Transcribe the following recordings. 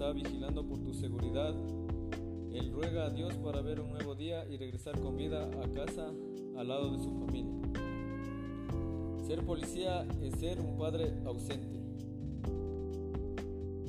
está vigilando por tu seguridad, él ruega a Dios para ver un nuevo día y regresar con vida a casa al lado de su familia. Ser policía es ser un padre ausente.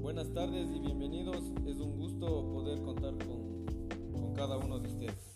Buenas tardes y bienvenidos. Es un gusto poder contar con, con cada uno de ustedes.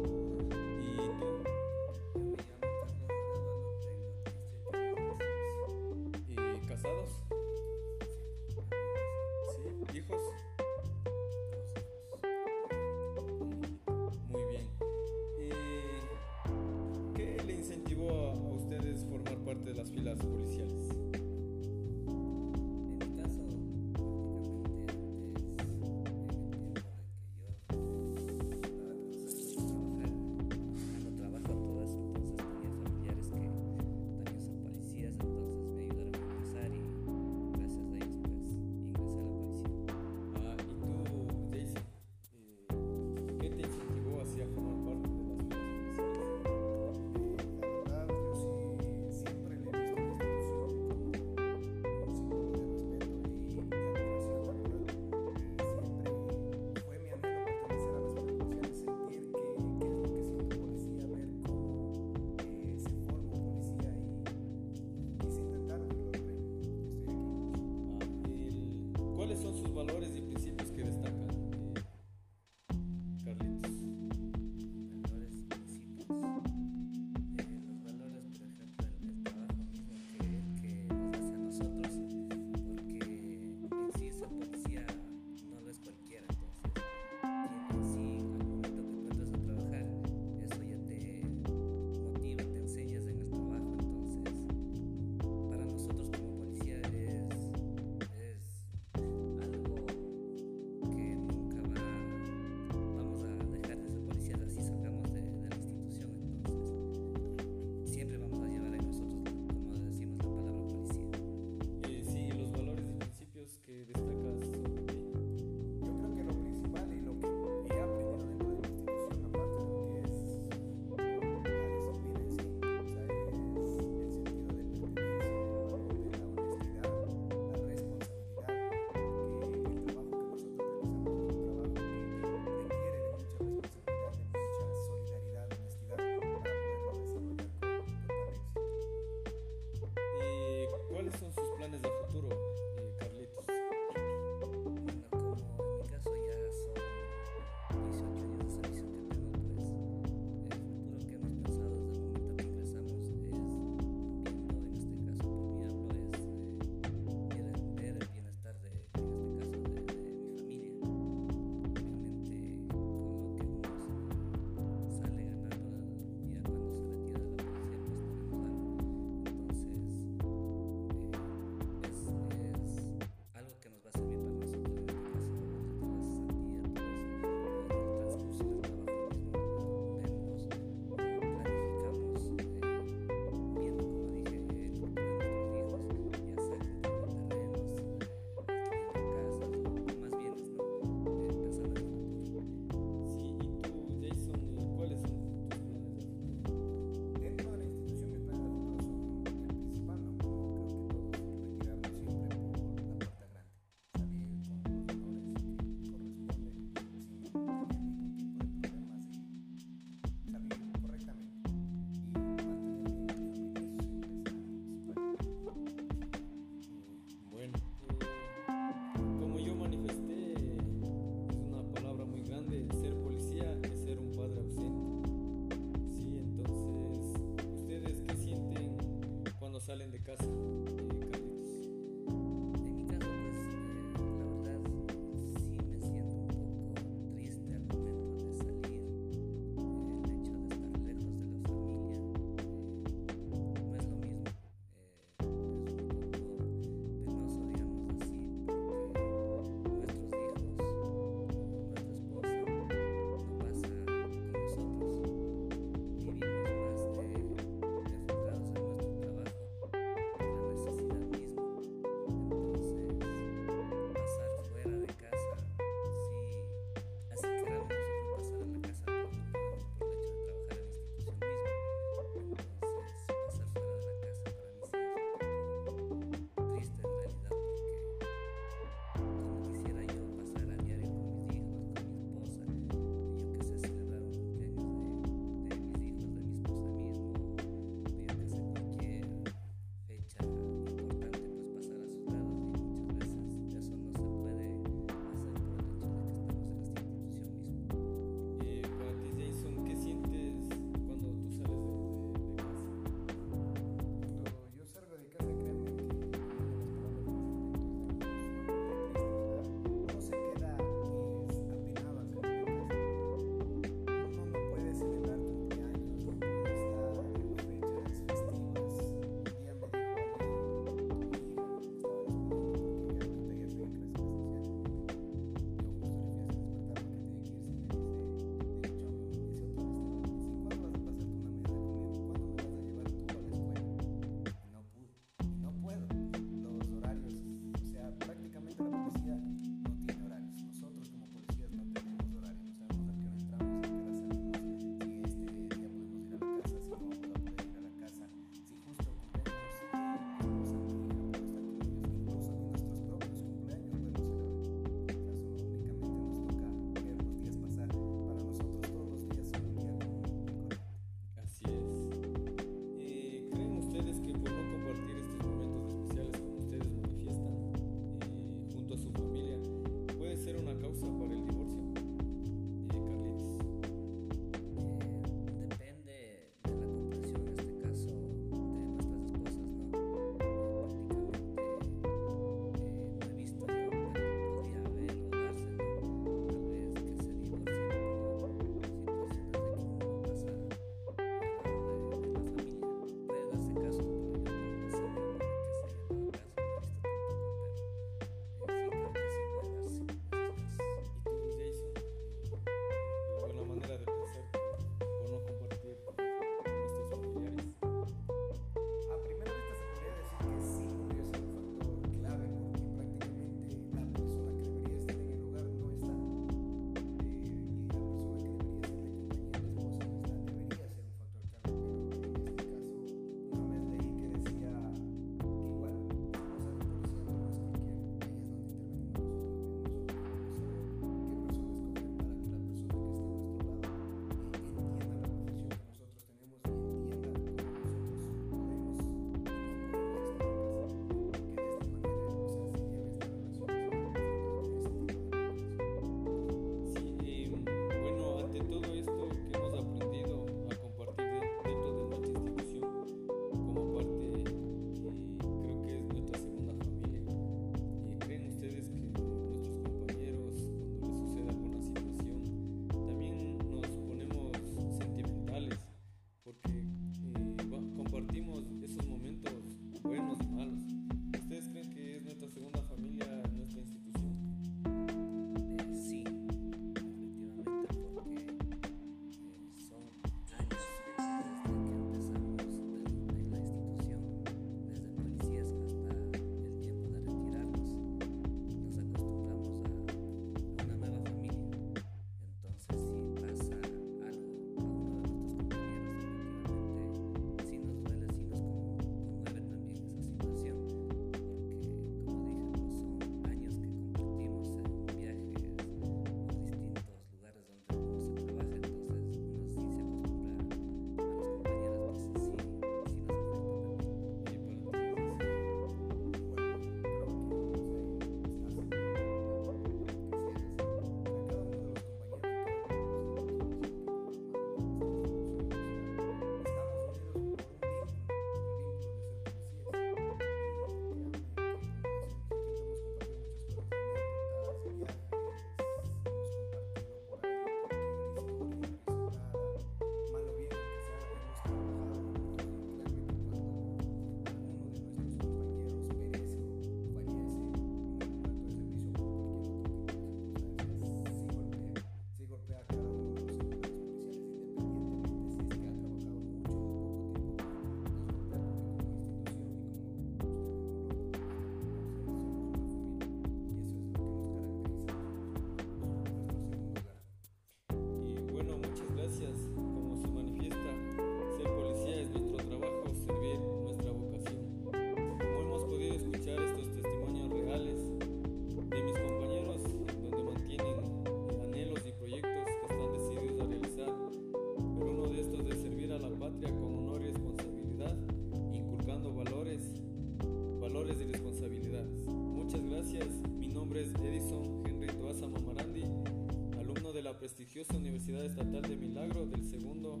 Estatal de Milagro del segundo,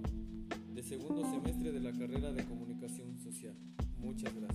del segundo semestre de la carrera de Comunicación Social. Muchas gracias.